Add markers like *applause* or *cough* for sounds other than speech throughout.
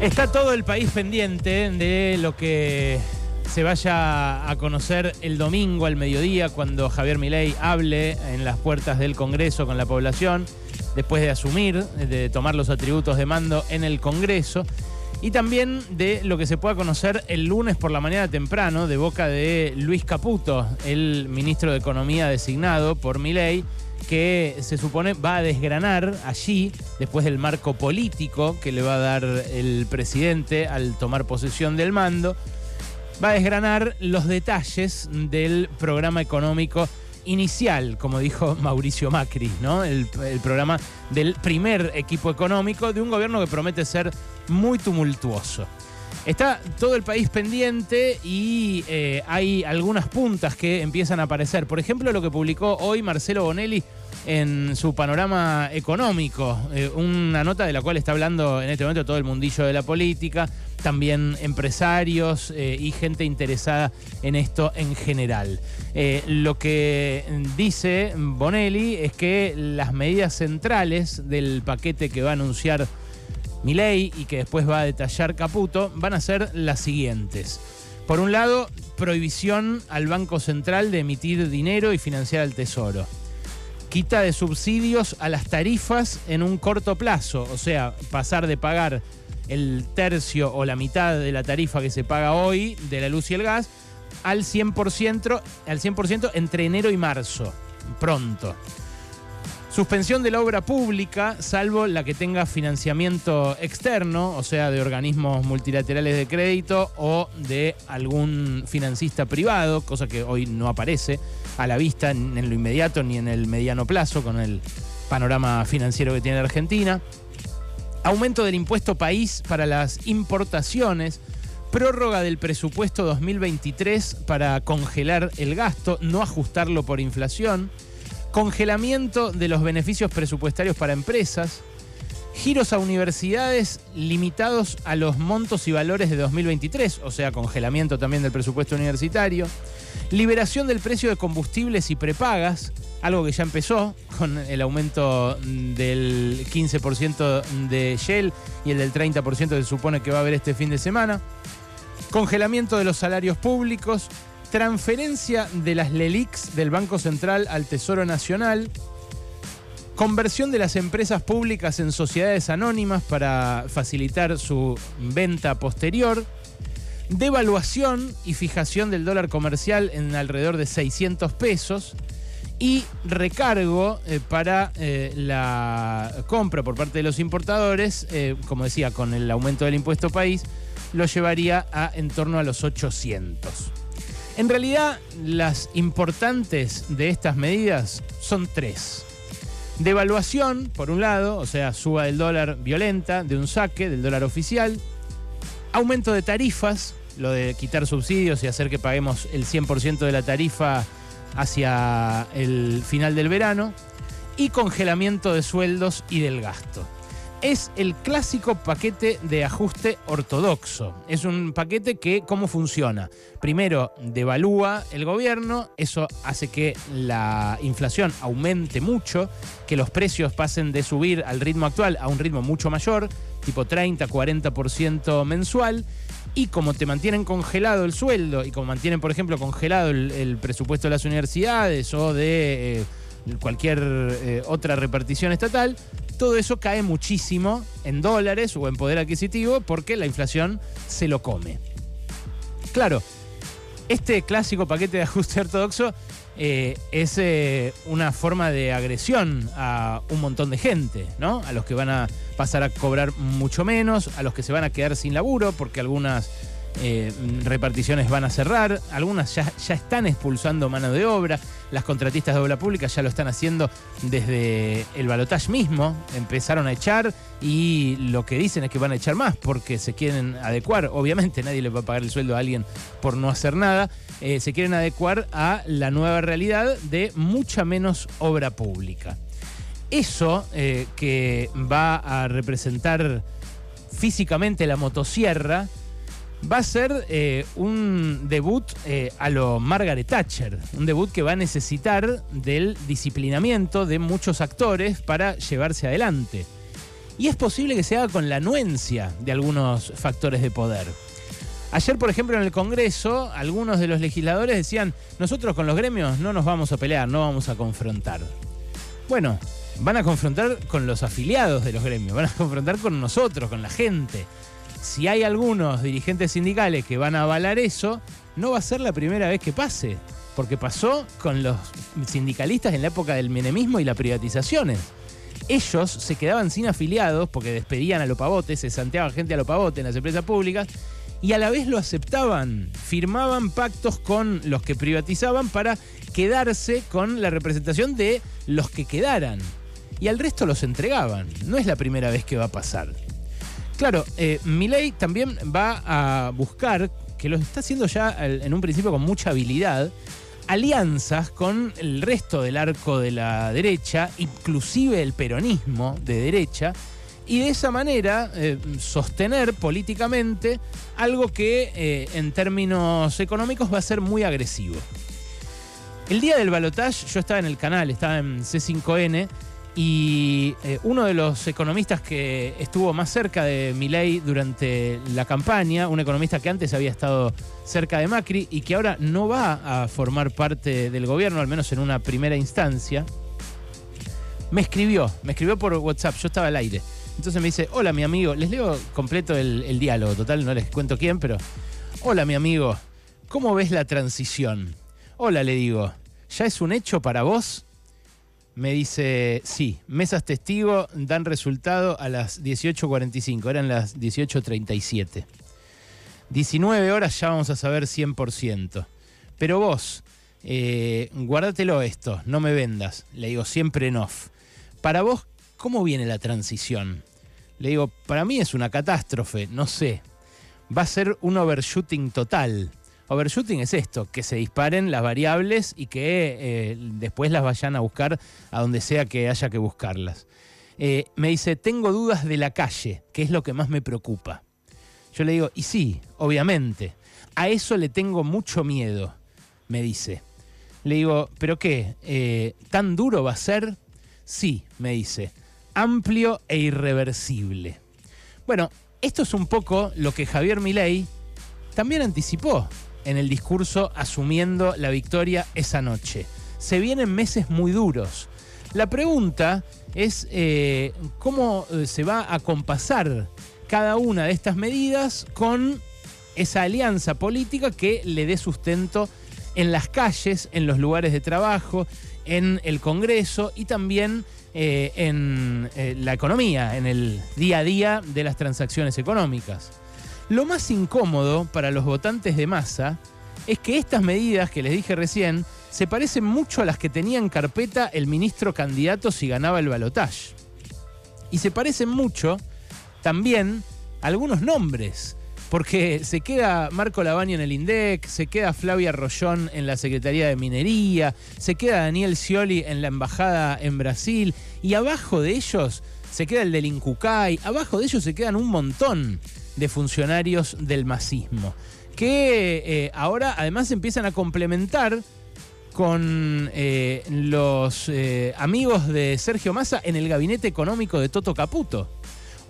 Está todo el país pendiente de lo que se vaya a conocer el domingo al mediodía cuando Javier Milei hable en las puertas del Congreso con la población, después de asumir, de tomar los atributos de mando en el Congreso, y también de lo que se pueda conocer el lunes por la mañana temprano de boca de Luis Caputo, el ministro de Economía designado por Milei, que se supone va a desgranar allí, después del marco político que le va a dar el presidente al tomar posesión del mando, va a desgranar los detalles del programa económico inicial, como dijo Mauricio Macri, ¿no? El, el, programa del primer equipo económico de un gobierno que promete ser muy tumultuoso. Está todo el país pendiente y eh, hay algunas puntas que empiezan a aparecer. Por ejemplo, lo que publicó hoy Marcelo Bonelli en su panorama económico, eh, una nota de la cual está hablando en este momento todo el mundillo de la política, también empresarios eh, y gente interesada en esto en general. Lo que dice Bonelli es que las medidas centrales del paquete que va a anunciar Milei y que después va a detallar Caputo van a ser las siguientes. Por un lado, prohibición al Banco Central de emitir dinero y financiar al Tesoro quita de subsidios a las tarifas en un corto plazo, o sea, pasar de pagar el tercio o la mitad de la tarifa que se paga hoy de la luz y el gas al 100%, al 100 entre enero y marzo, pronto. Suspensión de la obra pública, salvo la que tenga financiamiento externo, o sea, de organismos multilaterales de crédito o de algún financista privado, cosa que hoy no aparece a la vista en lo inmediato ni en el mediano plazo con el panorama financiero que tiene Argentina. Aumento del impuesto país para las importaciones. Prórroga del presupuesto 2023 para congelar el gasto, no ajustarlo por inflación congelamiento de los beneficios presupuestarios para empresas, giros a universidades limitados a los montos y valores de 2023, o sea, congelamiento también del presupuesto universitario, liberación del precio de combustibles y prepagas, algo que ya empezó con el aumento del 15% de Shell y el del 30% que se supone que va a haber este fin de semana, congelamiento de los salarios públicos, transferencia de las LELIX del Banco Central al Tesoro Nacional, conversión de las empresas públicas en sociedades anónimas para facilitar su venta posterior, devaluación y fijación del dólar comercial en alrededor de 600 pesos. Y recargo eh, para eh, la compra por parte de los importadores, eh, como decía, con el aumento del impuesto país, lo llevaría a en torno a los 800. En realidad, las importantes de estas medidas son tres. Devaluación, por un lado, o sea, suba del dólar violenta, de un saque, del dólar oficial. Aumento de tarifas, lo de quitar subsidios y hacer que paguemos el 100% de la tarifa hacia el final del verano. Y congelamiento de sueldos y del gasto es el clásico paquete de ajuste ortodoxo. Es un paquete que, ¿cómo funciona? Primero, devalúa el gobierno, eso hace que la inflación aumente mucho, que los precios pasen de subir al ritmo actual a un ritmo mucho mayor, tipo 30, 40% mensual. Y como te mantienen congelado el sueldo y como mantienen, por ejemplo, congelado el, presupuesto de las universidades o de... Eh, cualquier eh, otra repartición estatal, todo eso cae muchísimo en dólares o en poder adquisitivo porque la inflación se lo come. Claro, este clásico paquete de ajuste *laughs* ortodoxo eh, es eh, una forma de agresión a un montón de gente, ¿no? A los que van a pasar a cobrar mucho menos, a los que se van a quedar sin laburo porque algunas eh, reparticiones van a cerrar, algunas ya, ya, están expulsando mano de obra, las contratistas de obra pública ya lo están haciendo desde el balotaje mismo, empezaron a echar y lo que dicen es que van a echar más porque se quieren adecuar, obviamente nadie le va a pagar el sueldo a alguien por no hacer nada, eh, se quieren adecuar a la nueva realidad de mucha menos obra pública. Eso eh, que va a representar físicamente la motosierra, va a ser eh, un debut eh, a lo Margaret Thatcher, un debut que va a necesitar del disciplinamiento de muchos actores para llevarse adelante. y es posible que se haga con la anuencia de algunos factores de poder. Ayer, por ejemplo, en el Congreso, algunos de los legisladores decían, nosotros con los gremios no nos vamos a pelear, no vamos a confrontar. Bueno, van a confrontar con los afiliados de los gremios, van a *laughs* confrontar con nosotros, con la gente. Si hay algunos dirigentes sindicales que van a avalar eso, no va a ser la primera vez que pase, porque pasó con los sindicalistas en la época del menemismo y las privatizaciones. Ellos se quedaban sin afiliados porque despedían a los pavotes, se santeaban gente a los pavotes en las empresas públicas y a la vez lo aceptaban. Firmaban pactos con los que privatizaban para quedarse con la representación de los que quedaran. Y al resto los entregaban. No es la primera vez que va a pasar. Claro, eh, Milei también va a buscar, que lo está haciendo ya en un principio con mucha habilidad, alianzas con el resto del arco de la derecha, inclusive el peronismo de derecha, y de esa manera eh, sostener políticamente algo que eh, en términos económicos va a ser muy agresivo. El día del balotaje yo estaba en el canal, estaba en C5N y eh, uno de los economistas que estuvo más cerca de Milei durante la campaña, un economista que antes había estado cerca de Macri y que ahora no va a formar parte del gobierno, al menos en una primera instancia, me escribió, me escribió por WhatsApp, yo estaba al aire. Entonces me dice, hola mi amigo, les leo completo el, el diálogo, total, no les cuento quién, pero, hola mi amigo, ¿cómo ves la transición? Hola, le digo, ¿ya es un hecho para vos? Me dice, sí, mesas testigo dan resultado a las 18.45, eran las 18.37. 19 horas ya vamos a saber 100%. Pero vos, eh, guárdatelo esto, no me vendas. Le digo, siempre en off. Para vos, ¿cómo viene la transición? Le digo, para mí es una catástrofe, no sé. Va a ser un overshooting total. Overshooting es esto, que se disparen las variables y que eh, después las vayan a buscar a donde sea que haya que buscarlas. Eh, me dice, tengo dudas de la calle, que es lo que más me preocupa. Yo le digo, y sí, obviamente, a eso le tengo mucho miedo, me dice. Le digo, ¿pero qué? Eh, ¿Tan duro va a ser? Sí, me dice, amplio e irreversible. Bueno, esto es un poco lo que Javier Milei también anticipó en el discurso asumiendo la victoria esa noche. Se vienen meses muy duros. La pregunta es eh, cómo eh, se va a compasar cada una de estas medidas con esa alianza política que le dé sustento en las calles, en los lugares de trabajo, en el Congreso y también eh, en la economía, en el día a día de las transacciones económicas. Lo más incómodo para los votantes de masa es que estas medidas que les dije recién se parecen mucho a las que tenía en carpeta el ministro candidato si ganaba el balotaje. Y se parecen mucho también algunos nombres, porque se queda Marco Lavagna en el INDEC, se queda Flavia Rollón en la Secretaría de Minería, se queda Daniel Scioli en la Embajada en Brasil, y abajo de ellos se queda el del Incucay, abajo de ellos se quedan un montón de funcionarios del masismo, que eh, ahora además empiezan a complementar con eh, los eh, amigos de Sergio Massa en el gabinete económico de Toto Caputo.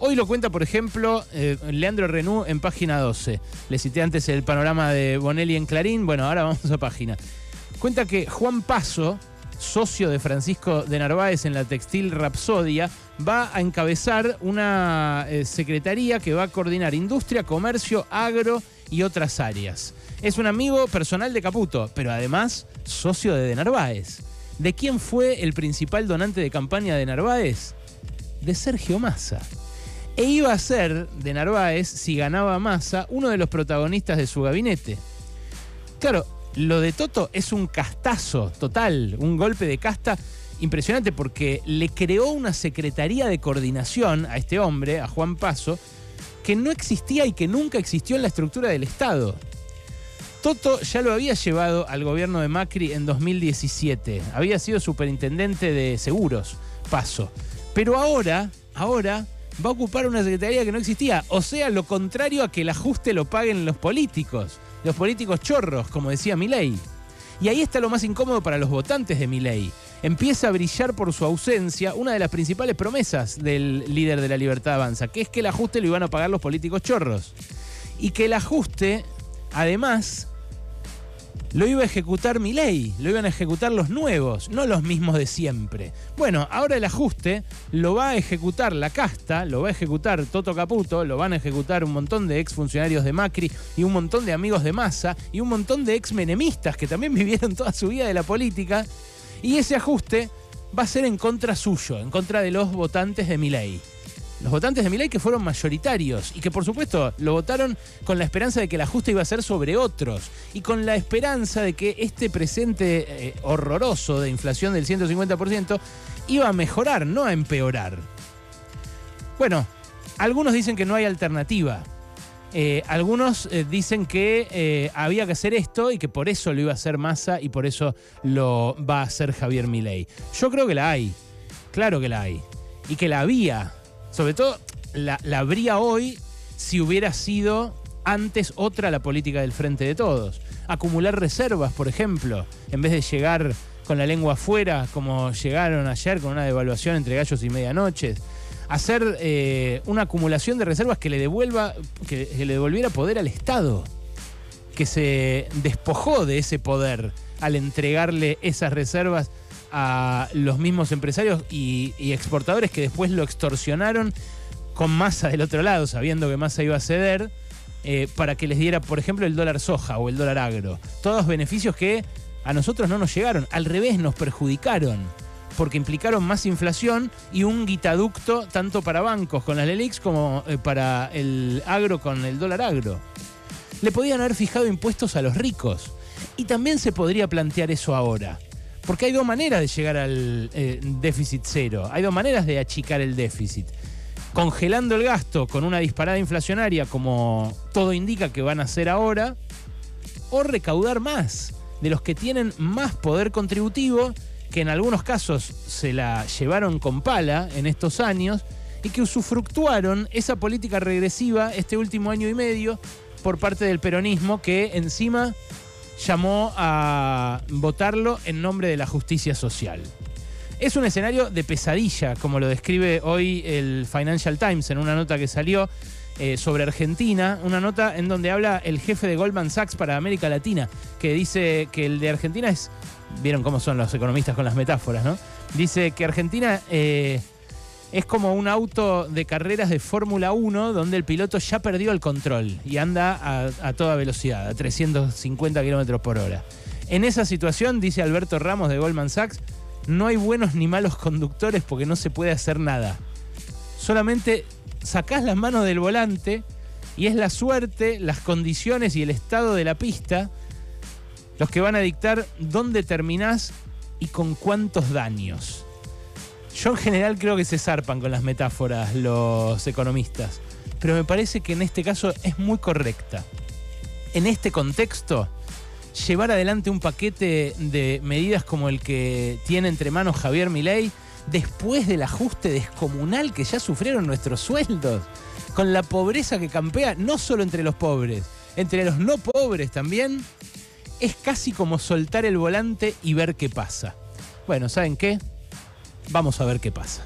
Hoy lo cuenta, por ejemplo, Leandro Renú en página 12. Le cité antes el panorama de Bonelli en Clarín. Bueno, ahora vamos a página. Cuenta que Juan Paso, socio de Francisco de Narváez en la textil Rapsodia, va a encabezar una eh, secretaría que va a coordinar industria, comercio, agro y otras áreas. Es un amigo personal de Caputo, pero además socio de, de Narváez. ¿De quién fue el principal donante de campaña de Narváez? De Sergio Massa. E iba a ser de Narváez, si ganaba Massa, uno de los protagonistas de su gabinete. Claro, lo de Toto es un castazo total, un golpe de casta impresionante porque le creó una secretaría de coordinación a este hombre, a Juan Paso, que no existía y que nunca existió en la estructura del Estado. Toto ya lo había llevado al gobierno de Macri en 2017. Había sido superintendente de seguros, Paso. Pero ahora, ahora va a ocupar una secretaría que no existía. O sea, lo contrario a que el ajuste lo paguen los políticos los políticos chorros, como decía Milei. Y ahí está lo más incómodo para los votantes de Milei, empieza a brillar por su ausencia una de las principales promesas del líder de la Libertad Avanza, que es que el ajuste lo iban a pagar los políticos chorros. Y que el ajuste, además, lo iba a ejecutar mi ley, lo iban a ejecutar los nuevos, no los mismos de siempre. Bueno, ahora el ajuste lo va a ejecutar la casta, lo va a ejecutar Toto Caputo, lo van a ejecutar un montón de exfuncionarios de Macri y un montón de amigos de Massa y un montón de ex menemistas que también *laughs* vivieron toda su vida de la política. Y ese ajuste va a ser en contra suyo, en contra de los votantes de mi ley los votantes de Milei que fueron mayoritarios y que por supuesto lo votaron con la esperanza de que el ajuste iba a ser sobre otros y con la esperanza de que este presente eh, horroroso de inflación del 150% iba a mejorar, no a empeorar. Bueno, algunos dicen que no hay alternativa. Eh, algunos eh, dicen que había que hacer esto y que por eso lo iba a hacer Massa y por eso lo va a hacer Javier Milei. Yo creo que la hay, claro que la hay, y que la había sobre todo, la, habría hoy si hubiera sido antes otra la política del frente de todos. Acumular reservas, por ejemplo, en vez de llegar con la lengua afuera, como llegaron ayer con una devaluación entre gallos y medianoches. Hacer eh, una acumulación de reservas que le devuelva, que le devolviera poder al Estado, que se despojó de ese poder al entregarle esas reservas a los mismos empresarios y, exportadores que después lo extorsionaron con masa del otro lado, sabiendo que masa iba a ceder, eh, para que les diera, por ejemplo, el dólar soja o el dólar agro. Todos beneficios que a nosotros no nos llegaron, al revés nos perjudicaron, porque implicaron más inflación y un guitaducto tanto para bancos con las LELIX como eh, para el agro con el dólar agro. Le podían haber fijado impuestos a los ricos. Y también se podría plantear eso ahora. Porque hay dos maneras de llegar al eh, déficit cero, hay dos maneras de achicar el déficit. Congelando el gasto con una disparada inflacionaria como todo indica que van a hacer ahora, o recaudar más de los que tienen más poder contributivo, que en algunos casos se la llevaron con pala en estos años y que usufructuaron esa política regresiva este último año y medio por parte del peronismo que encima llamó a votarlo en nombre de la justicia social. Es un escenario de pesadilla, como lo describe hoy el Financial Times en una nota que salió eh, sobre Argentina, una nota en donde habla el jefe de Goldman Sachs para América Latina, que dice que el de Argentina es, vieron cómo son los economistas con las metáforas, ¿no? Dice que Argentina eh, es como un auto de carreras de Fórmula 1 donde el piloto ya perdió el control y anda a, toda velocidad, a 350 kilómetros por hora. En esa situación, dice Alberto Ramos de Goldman Sachs, no hay buenos ni malos conductores porque no se puede hacer nada. Solamente sacás las manos del volante y es la suerte, las condiciones y el estado de la pista los que van a dictar dónde terminás y con cuántos daños. Yo en general creo que se zarpan con las metáforas los economistas, pero me parece que en este caso es muy correcta. En este contexto, llevar adelante un paquete de medidas como el que tiene entre manos Javier Milei, después del ajuste descomunal que ya sufrieron nuestros sueldos, con la pobreza que campea no solo entre los pobres, entre los no pobres también, es casi como soltar el volante y ver qué pasa. Bueno, ¿saben qué? Vamos a ver qué pasa.